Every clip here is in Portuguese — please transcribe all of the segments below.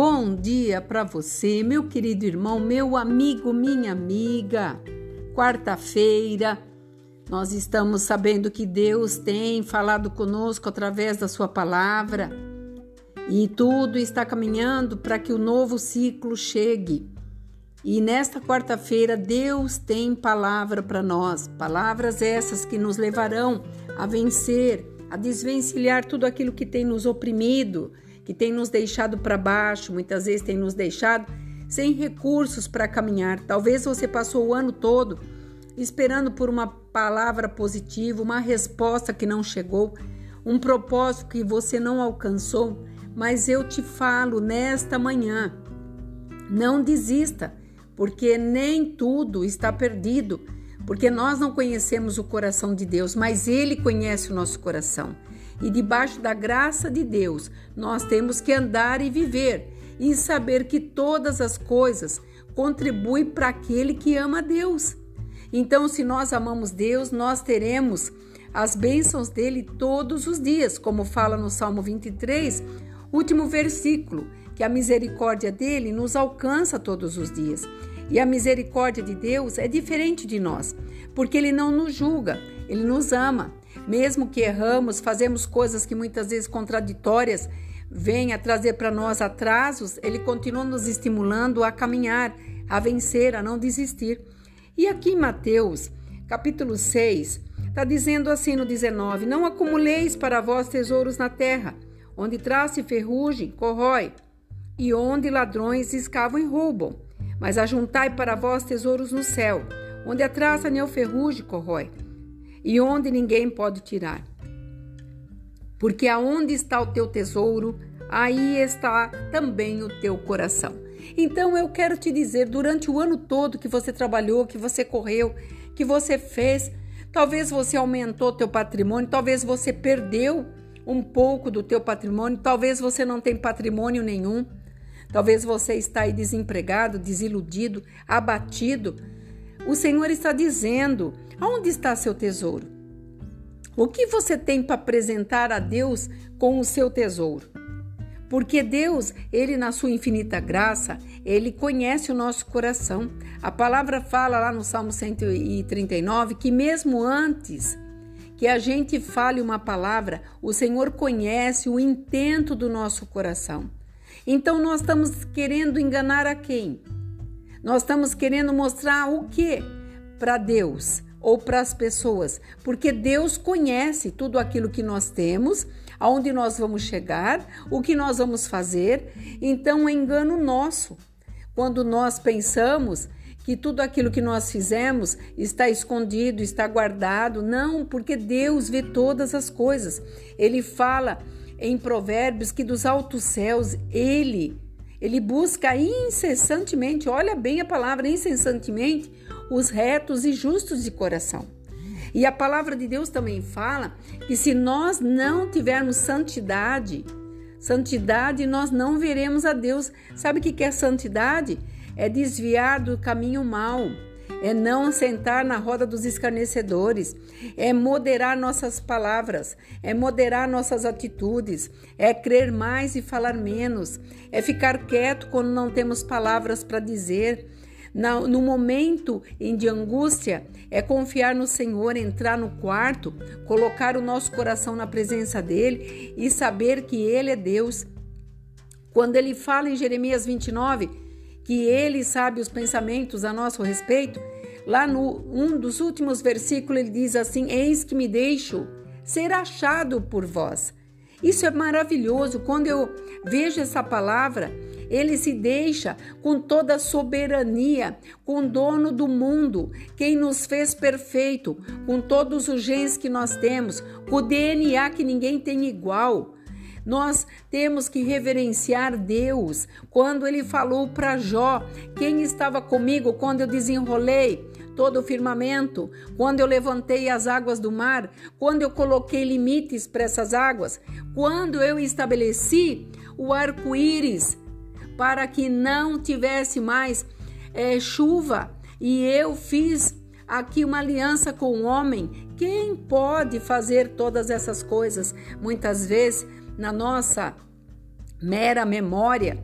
Bom dia para você, meu querido irmão, meu amigo, minha amiga. Quarta-feira, nós estamos sabendo que Deus tem falado conosco através da Sua palavra e tudo está caminhando para que o novo ciclo chegue. E nesta quarta-feira, Deus tem palavra para nós, palavras essas que nos levarão a vencer, a desvencilhar tudo aquilo que tem nos oprimido que tem nos deixado para baixo, muitas vezes tem nos deixado sem recursos para caminhar. Talvez você passou o ano todo esperando por uma palavra positiva, uma resposta que não chegou, um propósito que você não alcançou, mas eu te falo nesta manhã, não desista, porque nem tudo está perdido, porque nós não conhecemos o coração de Deus, mas ele conhece o nosso coração e debaixo da graça de Deus, nós temos que andar e viver e saber que todas as coisas contribuem para aquele que ama Deus. Então, se nós amamos Deus, nós teremos as bênçãos dele todos os dias, como fala no Salmo 23, último versículo, que a misericórdia dele nos alcança todos os dias. E a misericórdia de Deus é diferente de nós, porque ele não nos julga, ele nos ama. Mesmo que erramos, fazemos coisas que muitas vezes contraditórias vêm a trazer para nós atrasos, ele continua nos estimulando a caminhar, a vencer, a não desistir. E aqui em Mateus, capítulo 6, está dizendo assim no 19: Não acumuleis para vós tesouros na terra, onde traça e ferrugem, corrói, e onde ladrões escavam e roubam. Mas ajuntai para vós tesouros no céu, onde a traça o ferrugem corrói e onde ninguém pode tirar. Porque aonde está o teu tesouro, aí está também o teu coração. Então eu quero te dizer, durante o ano todo que você trabalhou, que você correu, que você fez, talvez você aumentou teu patrimônio, talvez você perdeu um pouco do teu patrimônio, talvez você não tem patrimônio nenhum. Talvez você está aí desempregado, desiludido, abatido. O Senhor está dizendo: Onde está seu tesouro? O que você tem para apresentar a Deus com o seu tesouro? Porque Deus, ele na sua infinita graça, ele conhece o nosso coração. A palavra fala lá no Salmo 139 que mesmo antes que a gente fale uma palavra, o Senhor conhece o intento do nosso coração. Então nós estamos querendo enganar a quem? Nós estamos querendo mostrar o que para Deus? Ou para as pessoas, porque Deus conhece tudo aquilo que nós temos, aonde nós vamos chegar, o que nós vamos fazer. Então é engano nosso quando nós pensamos que tudo aquilo que nós fizemos está escondido, está guardado. Não, porque Deus vê todas as coisas. Ele fala em Provérbios que dos altos céus ele ele busca incessantemente, olha bem a palavra incessantemente, os retos e justos de coração. E a palavra de Deus também fala que se nós não tivermos santidade, santidade nós não veremos a Deus. Sabe o que é santidade? É desviar do caminho mau, é não sentar na roda dos escarnecedores, é moderar nossas palavras, é moderar nossas atitudes, é crer mais e falar menos, é ficar quieto quando não temos palavras para dizer no momento de angústia, é confiar no Senhor, entrar no quarto, colocar o nosso coração na presença dele e saber que ele é Deus. Quando ele fala em Jeremias 29 que ele sabe os pensamentos a nosso respeito, lá no um dos últimos versículos ele diz assim: Eis que me deixo ser achado por vós. Isso é maravilhoso. Quando eu vejo essa palavra, ele se deixa com toda a soberania, com dono do mundo, quem nos fez perfeito, com todos os genes que nós temos, com o DNA que ninguém tem igual. Nós temos que reverenciar Deus. Quando ele falou para Jó, quem estava comigo quando eu desenrolei todo o firmamento, quando eu levantei as águas do mar, quando eu coloquei limites para essas águas, quando eu estabeleci o arco-íris para que não tivesse mais é, chuva. E eu fiz aqui uma aliança com o homem. Quem pode fazer todas essas coisas? Muitas vezes, na nossa mera memória,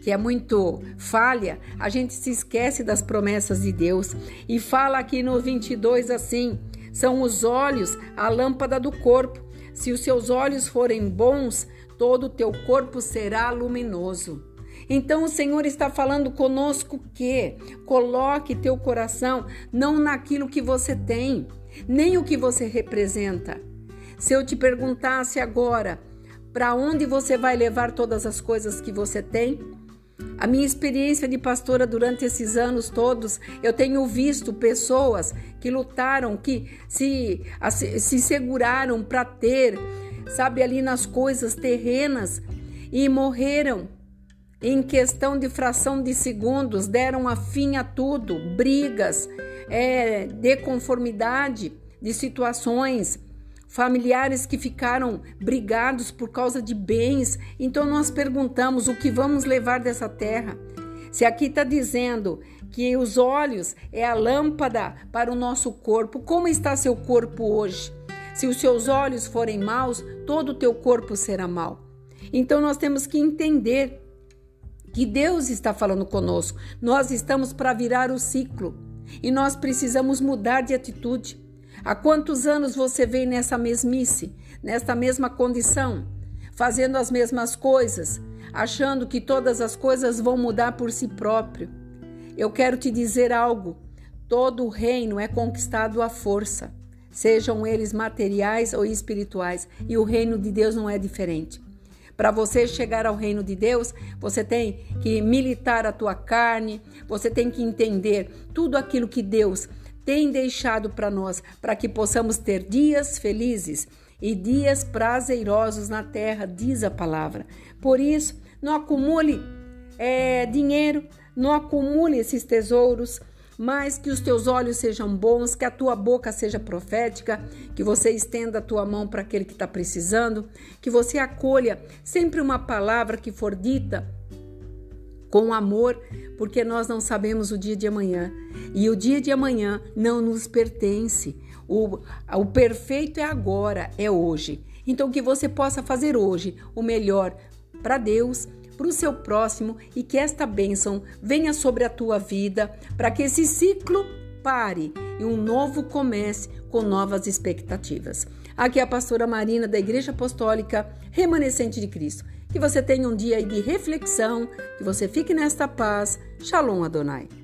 que é muito falha, a gente se esquece das promessas de Deus e fala aqui no 22 assim: são os olhos a lâmpada do corpo. Se os seus olhos forem bons, todo o teu corpo será luminoso. Então o Senhor está falando conosco que coloque teu coração não naquilo que você tem, nem o que você representa. Se eu te perguntasse agora, para onde você vai levar todas as coisas que você tem? A minha experiência de pastora durante esses anos todos, eu tenho visto pessoas que lutaram, que se, se seguraram para ter, sabe, ali nas coisas terrenas e morreram. Em questão de fração de segundos, deram a fim a tudo, brigas, é, de conformidade de situações familiares que ficaram brigados por causa de bens. Então nós perguntamos o que vamos levar dessa terra. Se aqui está dizendo que os olhos é a lâmpada para o nosso corpo, como está seu corpo hoje? Se os seus olhos forem maus, todo o teu corpo será mau. Então nós temos que entender que Deus está falando conosco. Nós estamos para virar o ciclo e nós precisamos mudar de atitude. Há quantos anos você vem nessa mesmice, nesta mesma condição, fazendo as mesmas coisas, achando que todas as coisas vão mudar por si próprio? Eu quero te dizer algo: todo o reino é conquistado à força, sejam eles materiais ou espirituais, e o reino de Deus não é diferente. Para você chegar ao reino de Deus, você tem que militar a tua carne, você tem que entender tudo aquilo que Deus tem deixado para nós, para que possamos ter dias felizes e dias prazerosos na terra, diz a palavra. Por isso, não acumule é, dinheiro, não acumule esses tesouros, mas que os teus olhos sejam bons, que a tua boca seja profética, que você estenda a tua mão para aquele que está precisando, que você acolha sempre uma palavra que for dita com amor, porque nós não sabemos o dia de amanhã. E o dia de amanhã não nos pertence. O, o perfeito é agora, é hoje. Então, que você possa fazer hoje o melhor para Deus, para o seu próximo e que esta bênção venha sobre a tua vida, para que esse ciclo pare e um novo comece com novas expectativas. Aqui é a pastora Marina da Igreja Apostólica Remanescente de Cristo. Que você tenha um dia de reflexão, que você fique nesta paz. Shalom Adonai.